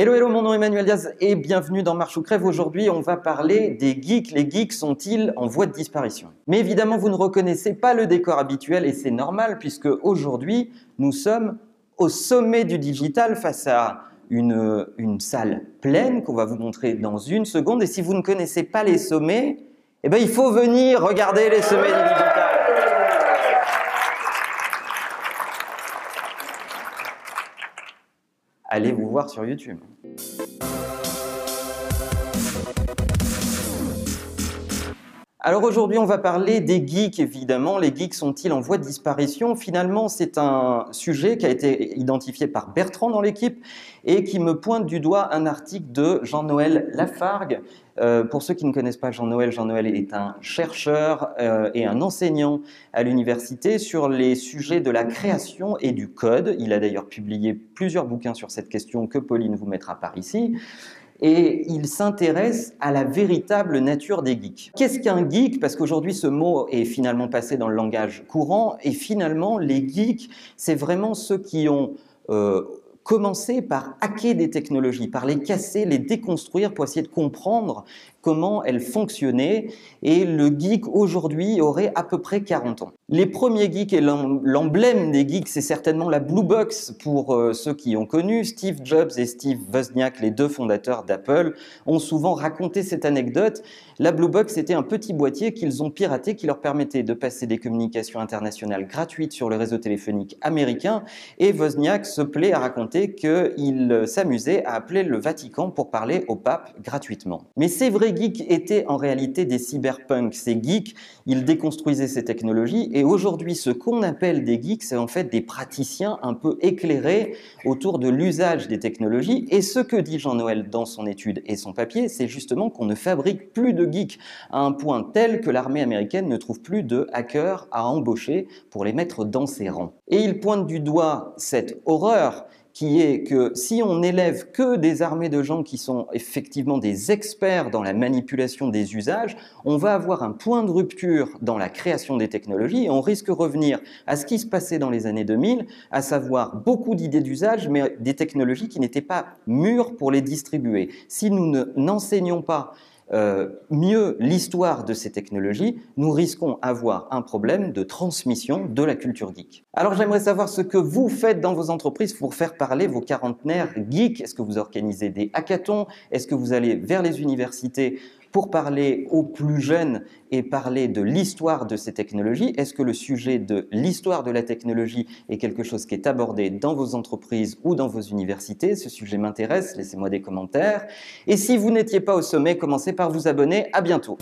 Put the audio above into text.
Hello, hello, mon nom est Emmanuel Diaz et bienvenue dans Marche ou Crève. Aujourd'hui, on va parler des geeks. Les geeks sont-ils en voie de disparition? Mais évidemment, vous ne reconnaissez pas le décor habituel et c'est normal puisque aujourd'hui, nous sommes au sommet du digital face à une, une salle pleine qu'on va vous montrer dans une seconde. Et si vous ne connaissez pas les sommets, eh ben, il faut venir regarder les sommets du digital. Allez vous voir sur YouTube. Alors aujourd'hui, on va parler des geeks, évidemment. Les geeks sont-ils en voie de disparition? Finalement, c'est un sujet qui a été identifié par Bertrand dans l'équipe et qui me pointe du doigt un article de Jean-Noël Lafargue. Euh, pour ceux qui ne connaissent pas Jean-Noël, Jean-Noël est un chercheur euh, et un enseignant à l'université sur les sujets de la création et du code. Il a d'ailleurs publié plusieurs bouquins sur cette question que Pauline vous mettra par ici et il s'intéresse à la véritable nature des geeks. Qu'est-ce qu'un geek? Parce qu'aujourd'hui, ce mot est finalement passé dans le langage courant, et finalement, les geeks, c'est vraiment ceux qui ont euh, commencé par hacker des technologies, par les casser, les déconstruire pour essayer de comprendre comment elles fonctionnaient. Et le geek aujourd'hui aurait à peu près 40 ans. Les premiers geeks et l'emblème des geeks, c'est certainement la Blue Box pour euh, ceux qui ont connu. Steve Jobs et Steve Wozniak, les deux fondateurs d'Apple, ont souvent raconté cette anecdote. La Blue Box était un petit boîtier qu'ils ont piraté qui leur permettait de passer des communications internationales gratuites sur le réseau téléphonique américain. Et Wozniak se plaît à raconter qu'il s'amusait à appeler le Vatican pour parler au pape gratuitement. Mais ces vrais geeks étaient en réalité des cyberpunks. Ces geeks, ils déconstruisaient ces technologies et aujourd'hui, ce qu'on appelle des geeks, c'est en fait des praticiens un peu éclairés autour de l'usage des technologies. Et ce que dit Jean-Noël dans son étude et son papier, c'est justement qu'on ne fabrique plus de geeks à un point tel que l'armée américaine ne trouve plus de hackers à embaucher pour les mettre dans ses rangs. Et il pointe du doigt cette horreur qui est que si on n'élève que des armées de gens qui sont effectivement des experts dans la manipulation des usages, on va avoir un point de rupture dans la création des technologies et on risque de revenir à ce qui se passait dans les années 2000, à savoir beaucoup d'idées d'usage, mais des technologies qui n'étaient pas mûres pour les distribuer. Si nous n'enseignons pas euh, mieux l'histoire de ces technologies, nous risquons avoir un problème de transmission de la culture geek. Alors j'aimerais savoir ce que vous faites dans vos entreprises pour faire parler vos quarantenaires geeks. Est-ce que vous organisez des hackathons? Est-ce que vous allez vers les universités pour parler aux plus jeunes et parler de l'histoire de ces technologies. Est-ce que le sujet de l'histoire de la technologie est quelque chose qui est abordé dans vos entreprises ou dans vos universités? Ce sujet m'intéresse, laissez-moi des commentaires. Et si vous n'étiez pas au sommet, commencez par vous abonner. À bientôt.